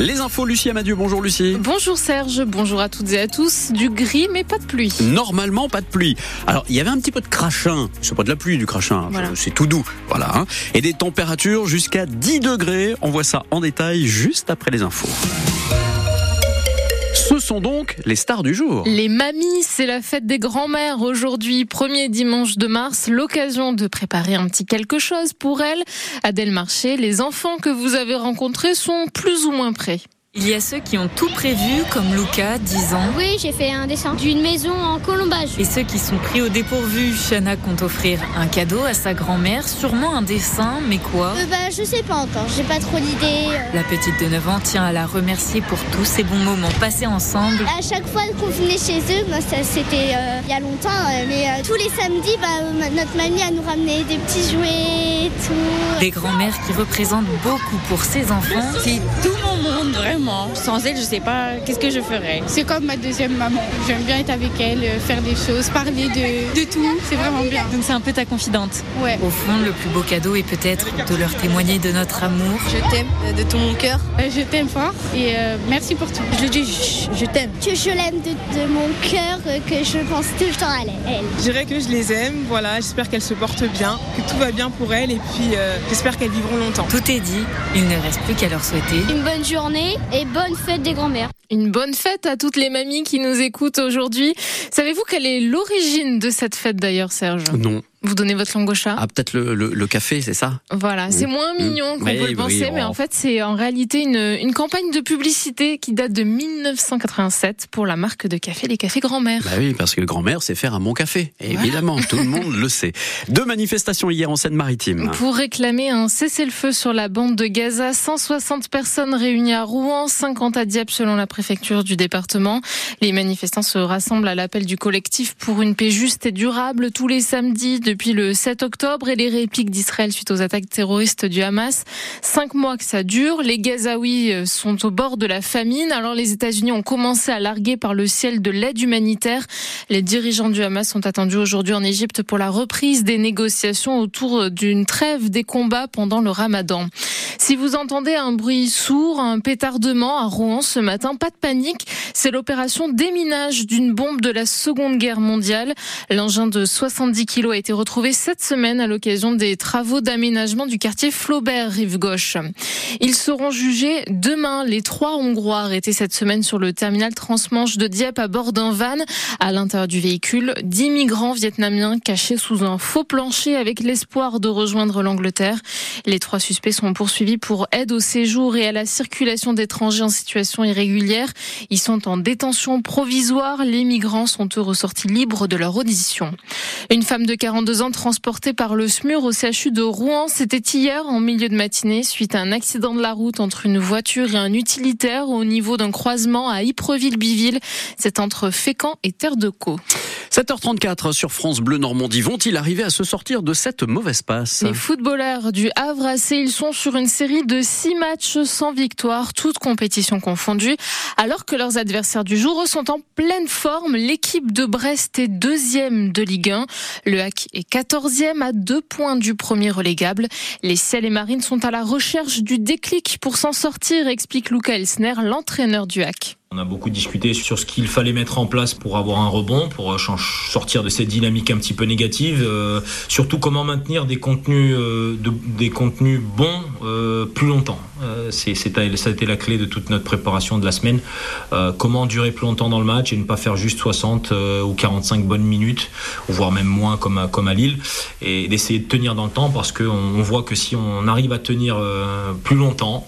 Les infos, Lucie Amadieu. Bonjour Lucie. Bonjour Serge, bonjour à toutes et à tous. Du gris mais pas de pluie. Normalement, pas de pluie. Alors, il y avait un petit peu de crachin. C'est pas de la pluie, du crachin. Voilà. C'est tout doux. Voilà. hein. Et des températures jusqu'à 10 degrés. On voit ça en détail juste après les infos. Donc les stars du jour. Les mamies, c'est la fête des grands-mères aujourd'hui, premier dimanche de mars, l'occasion de préparer un petit quelque chose pour elles. Adèle Marché, les enfants que vous avez rencontrés sont plus ou moins prêts. Il y a ceux qui ont tout prévu, comme Luca, 10 ans. Oui, j'ai fait un dessin d'une maison en colombage. Et ceux qui sont pris au dépourvu, Shana compte offrir un cadeau à sa grand-mère, sûrement un dessin, mais quoi? Euh, bah, je sais pas encore, j'ai pas trop d'idées. euh. La petite de 9 ans tient à la remercier pour tous ces bons moments passés ensemble. À chaque fois qu'on venait chez eux, moi, ça c'était euh, il y a longtemps, euh, mais euh, tous les samedis, bah, notre mamie a nous ramené des petits jouets, et tout. Des grands-mères qui représentent beaucoup pour ses enfants. C'est tout mon monde, vraiment. Sans elle, je sais pas qu'est-ce que je ferais? C'est comme ma deuxième maman. J'aime bien être avec elle, euh, faire des choses, parler de, de tout. C'est vraiment bien. Donc c'est un peu ta confidente. Ouais. Au fond, le plus beau cadeau est peut-être de leur témoigner de notre amour. Je t'aime de tout mon cœur. Euh, Je t'aime fort et euh, merci pour tout. Je le dis, je, je t'aime. Que je l'aime de, de mon cœur, euh, que je pense tout le temps à elle. elle. Je dirais que je les aime, voilà, j'espère qu'elles se portent bien, que tout va bien pour elles et puis euh, j'espère qu'elles vivront longtemps. Tout est dit, il ne reste plus qu'à leur souhaiter Une bonne journée et bonne fête des grands-mères. Une bonne fête à toutes les mamies qui nous écoutent aujourd'hui. Savez-vous quelle est l'origine de cette fête d'ailleurs, Serge? Non. Vous donnez votre langue au chat Ah, peut-être le, le- le café, c'est ça Voilà, c'est Mm. moins Mm. mignon qu'on Oui, peut le oui, penser, mais oh. en fait c'est en réalité une, une campagne de publicité qui date de 1987 pour la marque de café Les Cafés Grand-Mère. Bah oui, parce que grand-mère, c'est faire un bon café. Et Évidemment, tout le monde le sait. Deux manifestations hier en Seine-Maritime. Pour réclamer un cessez-le-feu sur la bande de Gaza, 160 personnes réunies à Rouen, 50 à Dieppe selon la préfecture du département. Les manifestants se rassemblent à l'appel du collectif pour une paix juste et durable tous les samedis depuis le 7 octobre et les répliques d'Israël suite aux attaques terroristes du Hamas. Cinq mois que ça dure, les Gazaouis euh, sont au bord de la famine. Alors les États-Unis ont commencé à larguer par le ciel de l'aide humanitaire. Les dirigeants du Hamas sont attendus aujourd'hui en Égypte pour la reprise des négociations autour d'une trêve des combats pendant le ramadan. Si vous entendez un bruit sourd, un pétardement à Rouen ce matin, pas de panique. C'est l'opération déminage d'une bombe de la Seconde Guerre mondiale. L'engin de 70 kilos a été retrouvé cette semaine à l'occasion des travaux d'aménagement du quartier Flaubert, rive gauche. Ils seront jugés demain. Les trois Hongrois arrêtés cette semaine sur le terminal transmanche de Dieppe à bord d'un van. À l'intérieur du véhicule, 10 migrants vietnamiens cachés sous un faux plancher avec l'espoir de rejoindre l'Angleterre. Les trois suspects sont poursuivis pour aide au séjour et à la circulation d'étrangers en situation irrégulière. Ils sont en détention provisoire. Les migrants sont eux ressortis libres de leur audition. Une femme de 42 ans transportée par le SMUR au CHU de Rouen, c'était hier en milieu de matinée suite à un accident de la route entre une voiture et un utilitaire au niveau d'un croisement à Ypreville-Biville. C'est entre Fécamp et Terre de Caux. 7h34 sur France Bleu Normandie. Vont-ils arriver à se sortir de cette mauvaise passe? Les footballeurs du Havre AC, ils sont sur une série de six matchs sans victoire, toutes compétitions confondues, alors que leurs adversaires du jour sont en pleine forme. L'équipe de Brest est deuxième de Ligue 1. Le HAC est quatorzième à deux points du premier relégable. Les Ciels et Marines sont à la recherche du déclic pour s'en sortir, explique Luca Elsner, l'entraîneur du HAC. On a beaucoup discuté sur ce qu'il fallait mettre en place pour avoir un rebond, pour euh, sortir de cette dynamique un petit peu négative. euh, surtout comment maintenir des contenus, euh, de- des contenus bons euh, plus longtemps. Euh, c'est, ça a été la clé de toute notre préparation de la semaine. Euh, comment durer plus longtemps dans le match et ne pas faire juste 60 euh, ou 45 bonnes minutes, voire même moins comme à, comme à Lille, et d'essayer de tenir dans le temps parce qu'on on voit que si on arrive à tenir plus longtemps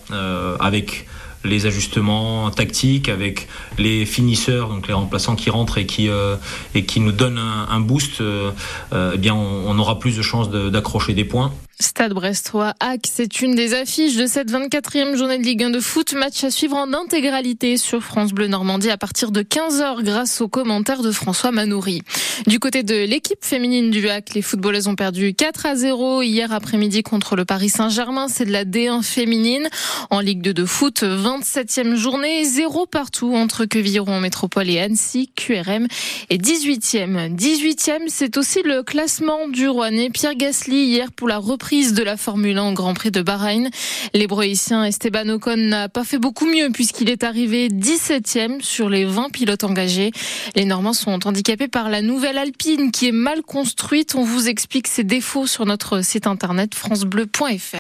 avec les ajustements tactiques avec les finisseurs, donc les remplaçants qui rentrent et qui euh, et qui nous donnent un, un boost, euh, euh, eh bien on, on aura plus de chances de- d'accrocher des points. Stade Brestois Hack, c'est une des affiches de cette 24e journée de Ligue 1 de foot. Match à suivre en intégralité sur France Bleu Normandie à partir de 15h grâce aux commentaires de François Manoury. Du côté de l'équipe féminine du Hack, les footballeuses ont perdu 4 à 0 hier après-midi contre le Paris Saint-Germain. C'est de la D1 féminine. En Ligue 2 de foot, 27e journée, 0 partout entre Quevilliron Métropole et Annecy, QRM et 18e. 18e, c'est aussi le classement du Rouennais Pierre Gasly hier pour la reprise de la Formule 1 au Grand Prix de Bahreïn. L'hébreu Esteban Ocon n'a pas fait beaucoup mieux puisqu'il est arrivé 17e sur les 20 pilotes engagés. Les Normands sont handicapés par la nouvelle Alpine qui est mal construite. On vous explique ses défauts sur notre site internet francebleu.fr.